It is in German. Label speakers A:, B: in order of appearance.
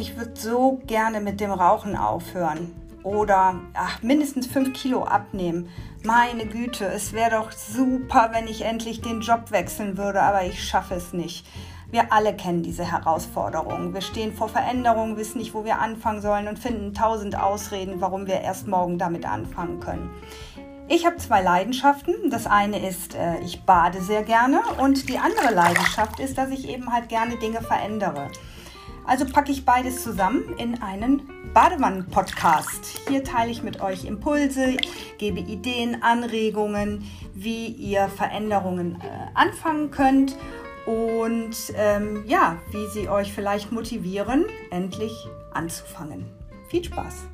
A: ich würde so gerne mit dem Rauchen aufhören oder ach, mindestens 5 Kilo abnehmen. Meine Güte, es wäre doch super, wenn ich endlich den Job wechseln würde, aber ich schaffe es nicht. Wir alle kennen diese Herausforderungen. Wir stehen vor Veränderungen, wissen nicht, wo wir anfangen sollen und finden tausend Ausreden, warum wir erst morgen damit anfangen können. Ich habe zwei Leidenschaften. Das eine ist, äh, ich bade sehr gerne und die andere Leidenschaft ist, dass ich eben halt gerne Dinge verändere. Also packe ich beides zusammen in einen Badewannen-Podcast. Hier teile ich mit euch Impulse, gebe Ideen, Anregungen, wie ihr Veränderungen äh, anfangen könnt und ähm, ja, wie sie euch vielleicht motivieren, endlich anzufangen. Viel Spaß!